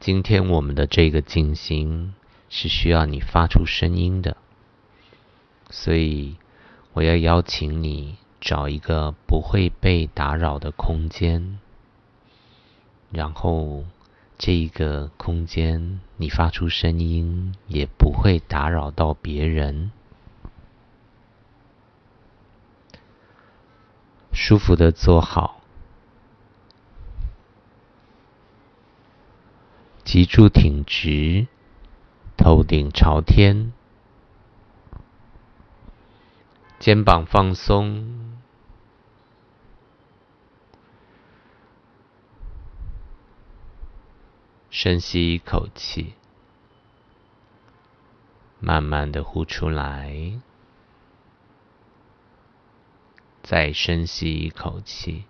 今天我们的这个静心是需要你发出声音的，所以我要邀请你找一个不会被打扰的空间，然后这一个空间你发出声音也不会打扰到别人，舒服的坐好。脊柱挺直，头顶朝天，肩膀放松，深吸一口气，慢慢的呼出来，再深吸一口气。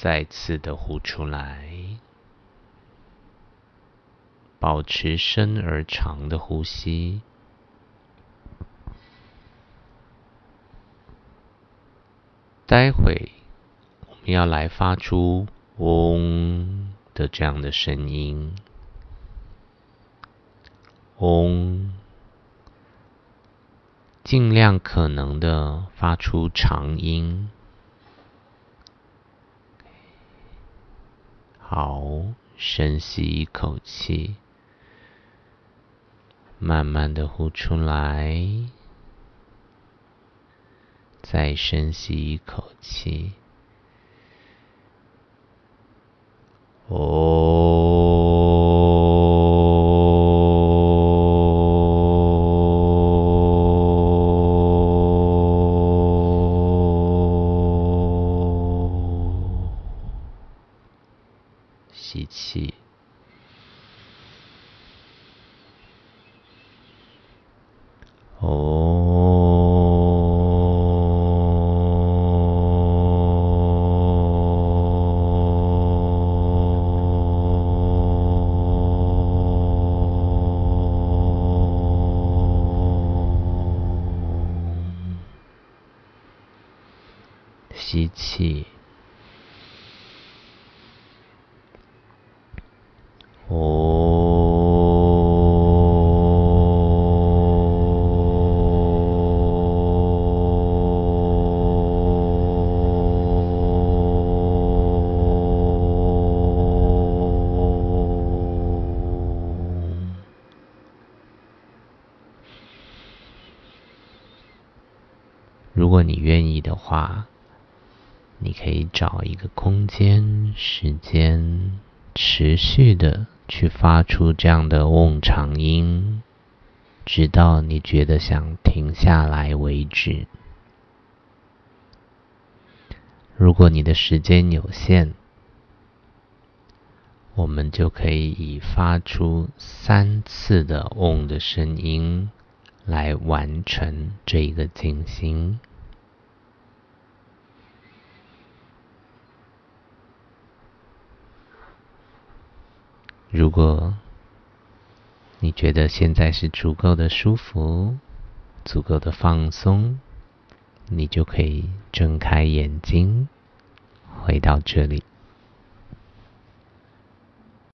再次的呼出来，保持深而长的呼吸。待会我们要来发出“嗡”的这样的声音，“嗡”，尽量可能的发出长音。好，深吸一口气，慢慢的呼出来，再深吸一口气。吸气，哦。吸气。如果你愿意的话，你可以找一个空间、时间，持续的去发出这样的嗡长音，直到你觉得想停下来为止。如果你的时间有限，我们就可以以发出三次的嗡的声音来完成这一个静心。如果你觉得现在是足够的舒服、足够的放松，你就可以睁开眼睛，回到这里。